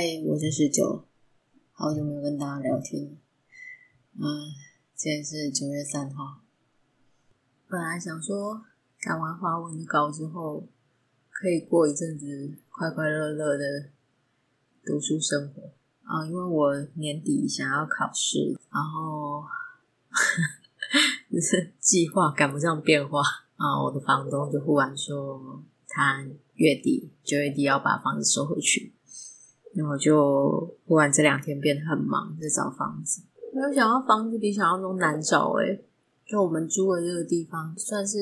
嗨，我是十九，好久没有跟大家聊天。嗯，今天是九月三号。本来想说赶完华文的稿之后，可以过一阵子快快乐乐的读书生活啊，因为我年底想要考试，然后 就是计划赶不上变化啊。我的房东就忽然说，他月底九月底要把房子收回去。然后就忽然这两天变得很忙，在找房子。没有想到房子比想象中难找诶。就我们租的这个地方，算是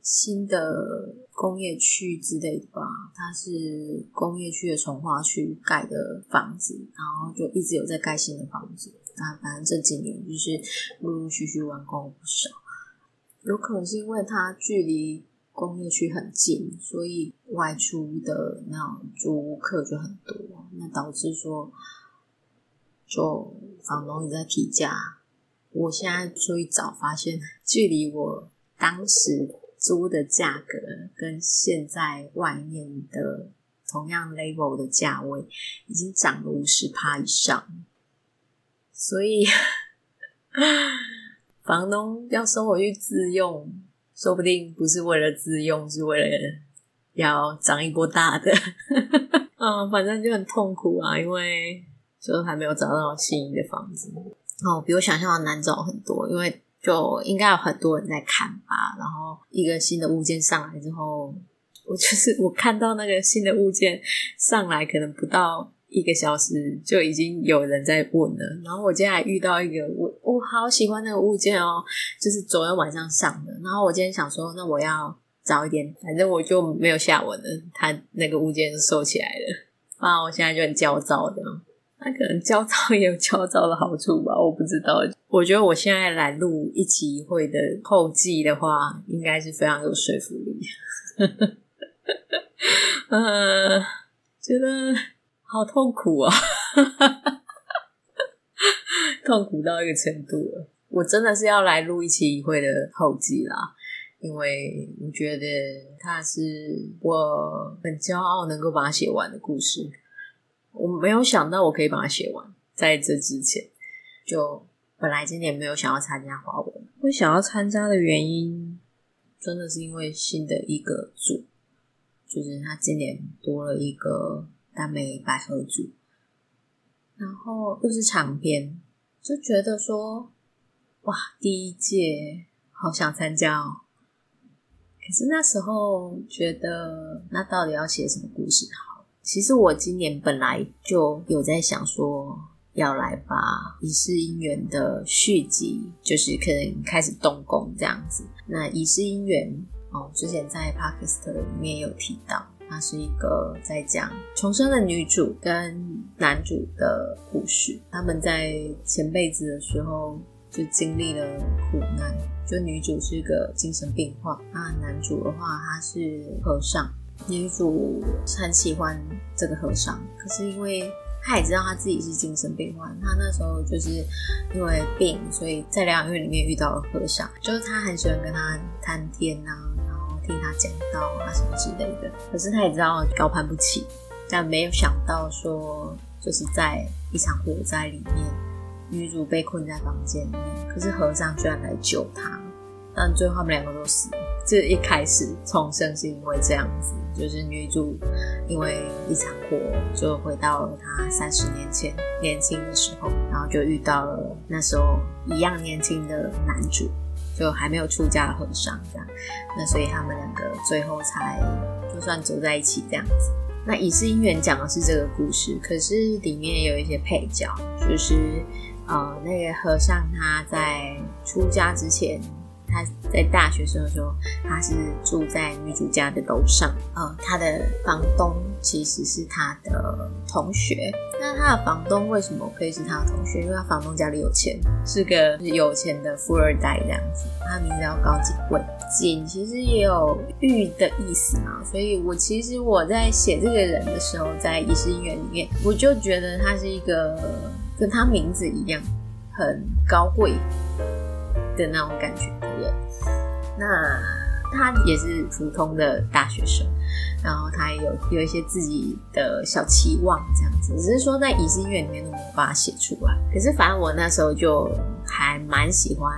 新的工业区之类的吧。它是工业区的从化区盖的房子，然后就一直有在盖新的房子。那反正这几年就是陆陆续续完工不少。有可能是因为它距离。工业区很近，所以外出的那种租客就很多，那导致说，就房东一直在提价。我现在出去找，发现 距离我当时租的价格跟现在外面的同样 level 的价位，已经涨了五十趴以上，所以 房东要收回去自用。说不定不是为了自用，是为了要涨一波大的。嗯，反正就很痛苦啊，因为就还没有找到心仪的房子。哦，比我想象的难找很多，因为就应该有很多人在看吧。然后一个新的物件上来之后，我就是我看到那个新的物件上来，可能不到。一个小时就已经有人在问了，然后我今天还遇到一个我我好喜欢那个物件哦，就是昨天晚上上的，然后我今天想说，那我要早一点，反正我就没有下文了，他那个物件是收起来了，啊，我现在就很焦躁的，那可能焦躁也有焦躁的好处吧，我不知道，我觉得我现在来录一期一会的后记的话，应该是非常有说服力，嗯，觉得。好痛苦啊！痛苦到一个程度了。我真的是要来录一期一会的后记啦，因为我觉得它是我很骄傲能够把它写完的故事。我没有想到我可以把它写完，在这之前就本来今年没有想要参加华文，会想要参加的原因真的是因为新的一个组，就是他今年多了一个。耽美百合组，然后又是长篇，就觉得说，哇，第一届好想参加哦。可是那时候觉得，那到底要写什么故事好？其实我今年本来就有在想说，要来把《遗失姻缘》的续集，就是可能开始动工这样子。那《遗失姻缘》哦，之前在 Podcast 里面有提到。它是一个在讲重生的女主跟男主的故事。他们在前辈子的时候就经历了苦难。就女主是个精神病患，那男主的话他是和尚。女主很喜欢这个和尚，可是因为她也知道她自己是精神病患，她那时候就是因为病，所以在疗养院里面遇到了和尚，就是她很喜欢跟他谈天啊。然后听他讲道啊什么之类的，可是他也知道高攀不起，但没有想到说，就是在一场火灾里面，女主被困在房间里面，可是和尚居然来救她，但最后他们两个都死了。这一开始重生是因为这样子，就是女主因为一场火就回到了她三十年前年轻的时候，然后就遇到了那时候一样年轻的男主。就还没有出家的和尚这样，那所以他们两个最后才就算走在一起这样子。那《遗失姻缘》讲的是这个故事，可是里面有一些配角，就是呃那个和尚他在出家之前。他在大学生的时候，他是住在女主家的楼上。呃，他的房东其实是他的同学。那他的房东为什么可以是他的同学？因为他房东家里有钱，是个有钱的富二代这样子。他名字叫高景贵，景其实也有玉的意思嘛。所以我其实我在写这个人的时候，在遗失姻缘里面，我就觉得他是一个跟他名字一样很高贵的那种感觉的人，那他也是普通的大学生，然后他也有有一些自己的小期望这样子，只是说在《仪式音乐》里面都没有办法写出来。可是反正我那时候就还蛮喜欢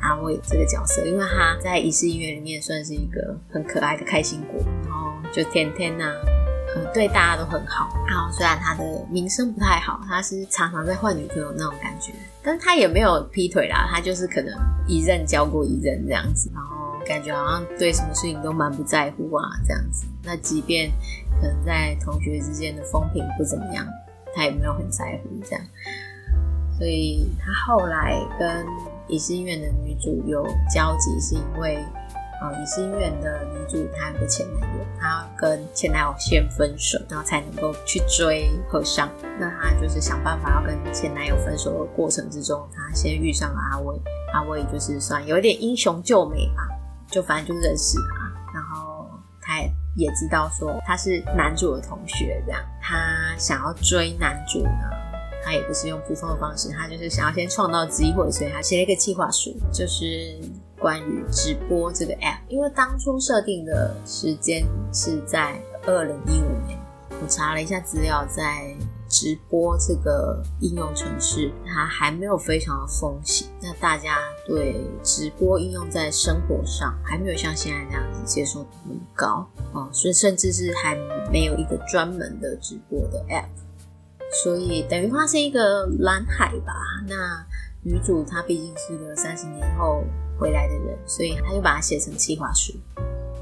阿伟这个角色，因为他在《仪式音乐》里面算是一个很可爱的开心果，然后就天天呐、啊。嗯，对大家都很好。然后虽然他的名声不太好，他是常常在换女朋友那种感觉，但是他也没有劈腿啦，他就是可能一任交过一任这样子，然后感觉好像对什么事情都蛮不在乎啊这样子。那即便可能在同学之间的风评不怎么样，他也没有很在乎这样。所以他后来跟乙式院的女主有交集，是因为。呃，乙式音乐的女主她有个前男友，她要跟前男友先分手，然后才能够去追和尚。那她就是想办法要跟前男友分手的过程之中，她先遇上了阿威，阿威就是算有一点英雄救美吧，就反正就认识他，然后她也知道说他是男主的同学，这样她想要追男主呢，她也不是用普通的方式，她就是想要先创造机会，所以她写了一个计划书，就是。关于直播这个 app，因为当初设定的时间是在二零一五年，我查了一下资料，在直播这个应用程式，它还没有非常的风行。那大家对直播应用在生活上还没有像现在这样子接受度那么高哦，所以甚至是还没有一个专门的直播的 app，所以等于它是一个蓝海吧。那女主她毕竟是个三十年后。回来的人，所以她就把它写成企划书。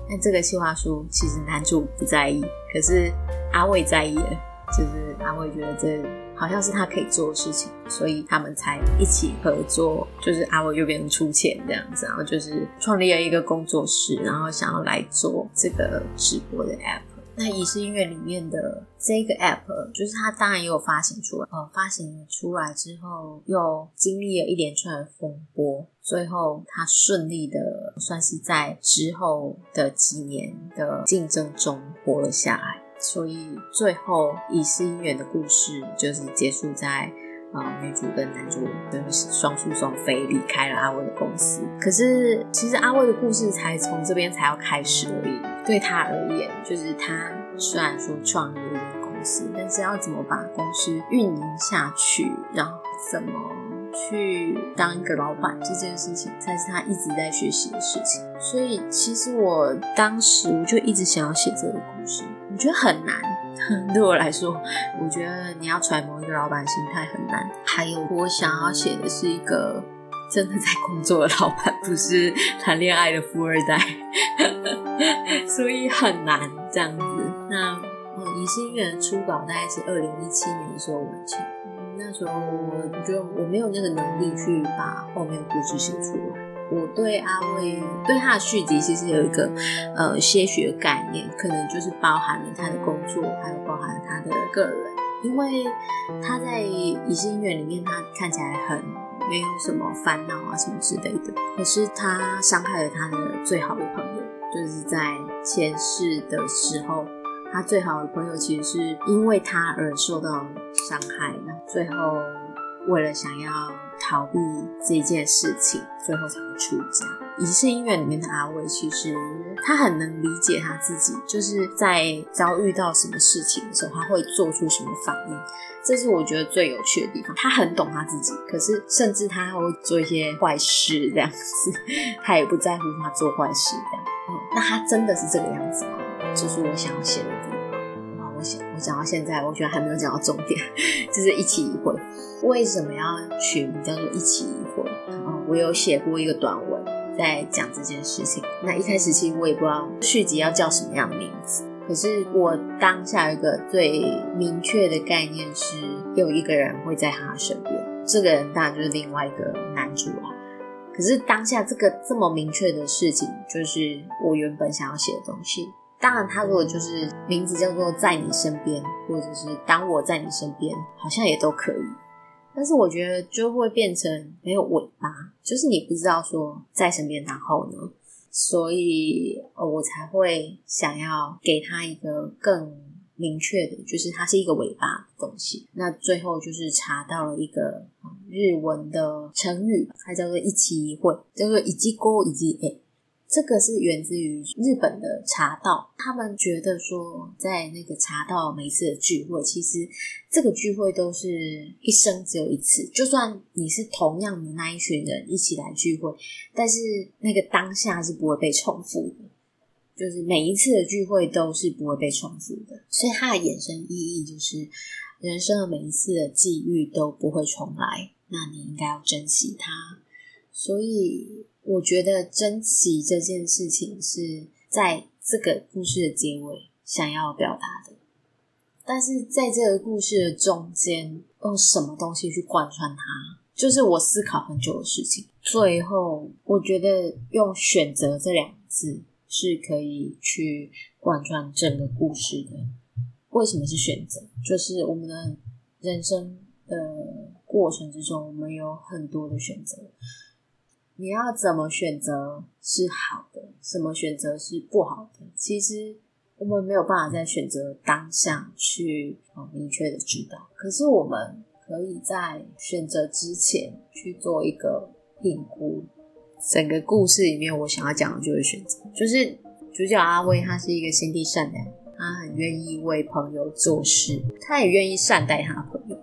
但这个企划书其实男主不在意，可是阿伟在意了，就是阿伟觉得这好像是他可以做的事情，所以他们才一起合作。就是阿伟就变成出钱这样子，然后就是创立了一个工作室，然后想要来做这个直播的 app。那乙式音乐里面的这个 app，就是它当然也有发行出来，呃，发行出来之后又经历了一连串的风波，最后它顺利的算是在之后的几年的竞争中活了下来，所以最后乙式音乐的故事就是结束在。啊、呃，女主跟男主都是双宿双飞离开了阿威的公司。可是，其实阿威的故事才从这边才要开始而已。对他而言，就是他虽然说创立了一个公司，但是要怎么把公司运营下去，然后怎么去当一个老板，这件事情才是他一直在学习的事情。所以，其实我当时我就一直想要写这个故事，我觉得很难。对我来说，我觉得你要揣摩一个老板心态很难。还有，我想要写的是一个真的在工作的老板，不是谈恋爱的富二代，所以很难这样子。那嗯，乙式音乐的初稿大概是二零一七年的时候完成。那时候我觉得我没有那个能力去把后面的故事写出来。我对阿威对他的续集其实有一个呃些许的概念，可能就是包含了他的工作，还有包含他的个人，因为他在乙式音乐里面，他看起来很没有什么烦恼啊什么之类的，可是他伤害了他的最好的朋友，就是在前世的时候，他最好的朋友其实是因为他而受到伤害，那最后为了想要。逃避这件事情，最后才会出家。乙式音乐里面的阿伟，其实他很能理解他自己，就是在遭遇到什么事情的时候，他会做出什么反应。这是我觉得最有趣的地方。他很懂他自己，可是甚至他会做一些坏事，这样子，他也不在乎他做坏事这样。嗯，那他真的是这个样子吗？就是我想要写的地方。我想，我讲到现在，我觉得还没有讲到重点，就是一起一会。为什么要取名叫做一起一会？我有写过一个短文在讲这件事情。那一开始其实我也不知道续集要叫什么样的名字，可是我当下一个最明确的概念是，有一个人会在他身边，这个人当然就是另外一个男主啊。可是当下这个这么明确的事情，就是我原本想要写的东西。当然，他如果就是名字叫做在你身边，或者是当我在你身边，好像也都可以。但是我觉得就会变成没有尾巴，就是你不知道说在身边，然后呢，所以我才会想要给他一个更明确的，就是它是一个尾巴的东西。那最后就是查到了一个日文的成语，它叫做一期一会，叫做一季锅一季诶。这个是源自于日本的茶道，他们觉得说，在那个茶道每一次的聚会，其实这个聚会都是一生只有一次。就算你是同样的那一群人一起来聚会，但是那个当下是不会被重复的，就是每一次的聚会都是不会被重复的。所以它的衍生意义就是，人生的每一次的际遇都不会重来，那你应该要珍惜它。所以。我觉得珍惜这件事情是在这个故事的结尾想要表达的，但是在这个故事的中间，用什么东西去贯穿它，就是我思考很久的事情。最后，我觉得用“选择”这两个字是可以去贯穿整个故事的。为什么是选择？就是我们的人生的过程之中，我们有很多的选择。你要怎么选择是好的，什么选择是不好的？其实我们没有办法在选择当下去明确的知道，可是我们可以在选择之前去做一个评估。整个故事里面，我想要讲的就是选择，就是主角阿威，他是一个心地善良，他很愿意为朋友做事，他也愿意善待他的朋友。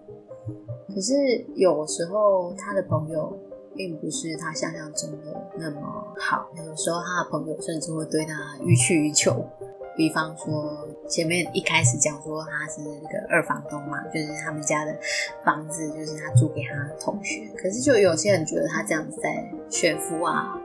可是有时候他的朋友。并不是他想象中的那么好，有时候他的朋友甚至会对他予取予求。比方说，前面一开始讲说他是那个二房东嘛，就是他们家的房子就是他租给他的同学。可是就有些人觉得他这样子在炫富啊，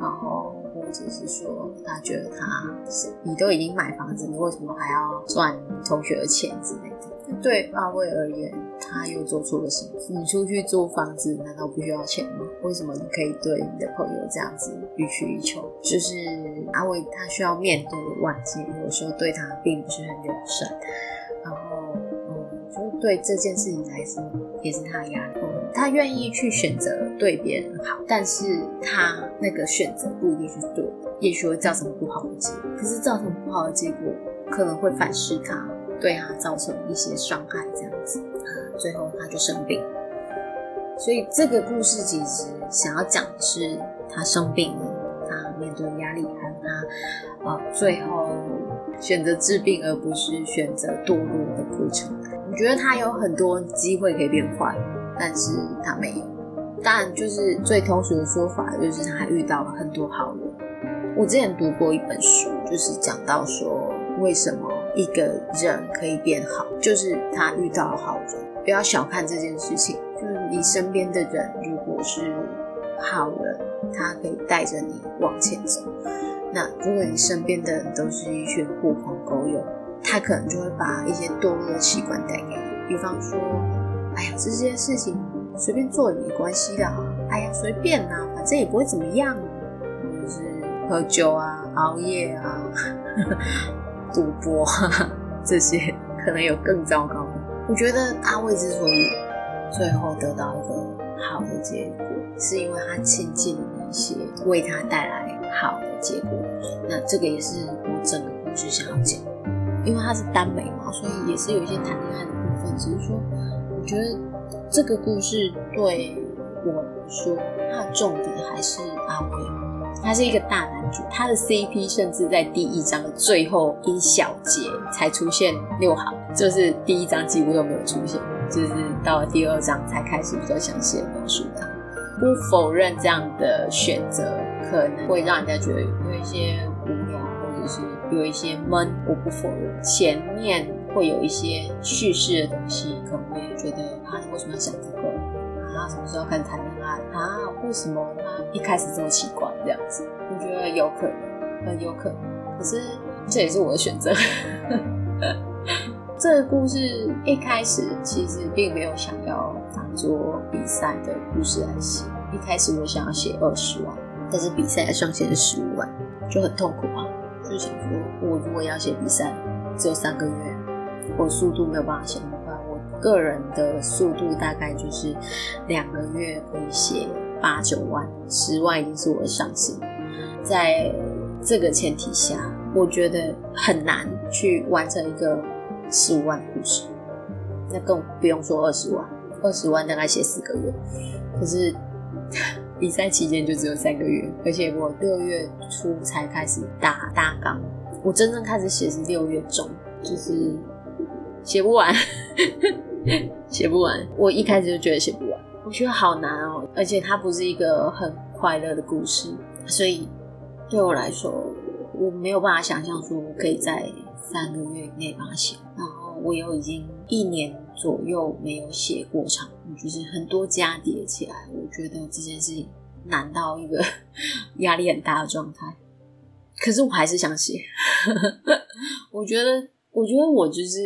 然后或者是说他觉得他是你都已经买房子，你为什么还要赚同学的钱之类的？对阿威而言，他又做错了什么？你出去租房子，难道不需要钱吗？为什么你可以对你的朋友这样子予取予求？就是阿伟他需要面对的外界，有时候对他并不是很友善。然后，嗯，就对这件事情来说，也是他的压力。他愿意去选择对别人好，但是他那个选择不一定是对，也许会造成不好的结果。可是造成不好的结果，可能会反噬他。对他造成一些伤害，这样子，最后他就生病。所以这个故事其实想要讲的是，他生病了，他面对压力，还有他呃最后选择治病，而不是选择堕落的过程。我觉得他有很多机会可以变坏，但是他没有。当然，就是最通俗的说法，就是他还遇到了很多好人。我之前读过一本书，就是讲到说为什么。一个人可以变好，就是他遇到了好人。不要小看这件事情，就是你身边的人如果是好人，他可以带着你往前走。那如果你身边的人都是一群狐朋狗友，他可能就会把一些堕落的习惯带给你。比方说，哎呀，这些事情随便做也没关系的，哎呀，随便呐，反正也不会怎么样。就是喝酒啊，熬夜啊。赌博这些可能有更糟糕的。我觉得阿威之所以最后得到一个好的结果，是因为他亲近了那些为他带来好的结果。那这个也是我整个故事想要讲，因为他是耽美嘛，所以也是有一些谈恋爱的部分。只是说，我觉得这个故事对我来说，它的重点还是阿威。他是一个大男主，他的 CP 甚至在第一章的最后一小节才出现六行，就是第一章几乎都没有出现，就是到了第二章才开始比较详细的描述他。不否认这样的选择可能会让人家觉得有一些无聊，或者是有一些闷。我不否认前面会有一些叙事的东西，可能会觉得啊，为什么要想这个？啊，什么时候开始谈恋爱啊？为什么他一开始这么奇怪这样子？我觉得有可能，很有可能。可是这也是我的选择。这个故事一开始其实并没有想要当做比赛的故事来写。一开始我想要写二十万，但是比赛上限是十五万，就很痛苦啊。就想说，我如果要写比赛，只有三个月，我速度没有办法写。个人的速度大概就是两个月可以写八九万，十万已经是我的上限。在这个前提下，我觉得很难去完成一个十五万的故事。那更不用说二十万，二十万大概写四个月。可是比赛期间就只有三个月，而且我六月初才开始打大纲，我真正开始写是六月中，就是写不完，写不完。我一开始就觉得写不完，我觉得好难哦，而且它不是一个很快乐的故事，所以对我来说，我没有办法想象说我可以在三个月以内把它写。然后我又已经一年左右没有写过长。就是很多加叠起来，我觉得这件事情难到一个 压力很大的状态。可是我还是想写。我觉得，我觉得我就是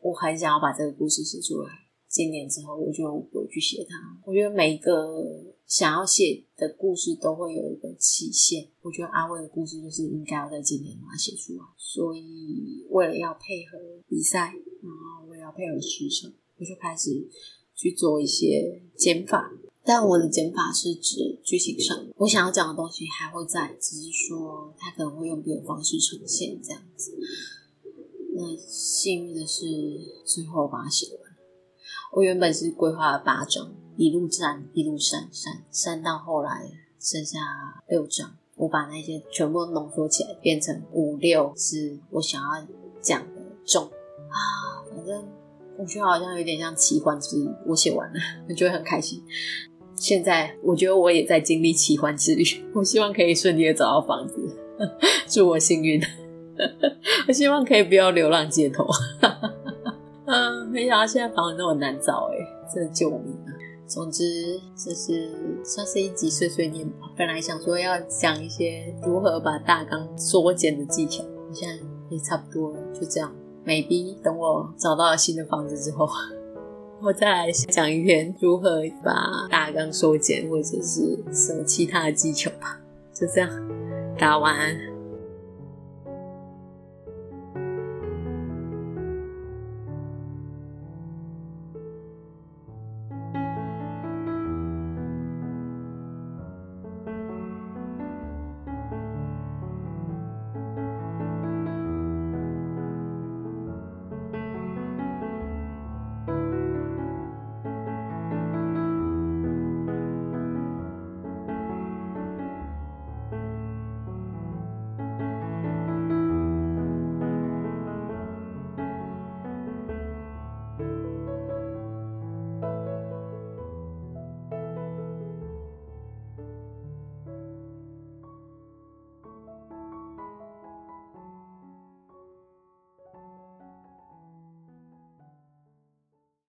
我很想要把这个故事写出来。今年之后，我就不会去写它。我觉得每一个想要写的故事都会有一个期限。我觉得阿威的故事就是应该要在今年把它写出来。所以，为了要配合比赛，然后为了要配合时程，我就开始。去做一些减法，但我的减法是指剧情上，我想要讲的东西还会在，只是说他可能会用别的方式呈现这样子。那幸运的是，最后把它写完。我原本是规划了八章，一路站一路删删删到后来剩下六章，我把那些全部浓缩起来，变成五六是我想要讲的重啊，反正。我觉得好像有点像奇幻之旅，我写完了，我觉得很开心。现在我觉得我也在经历奇幻之旅，我希望可以顺利的找到房子，祝我幸运。我希望可以不要流浪街头。嗯，没想到现在房子那么难找，哎，真的救命啊！总之，这是算是一集碎碎念吧。本来想说要讲一些如何把大纲缩减的技巧，现在也差不多了，就这样。maybe 等我找到了新的房子之后，我再来讲一篇如何把大纲缩减，或者是什么其他的技巧吧。就这样，大家晚安。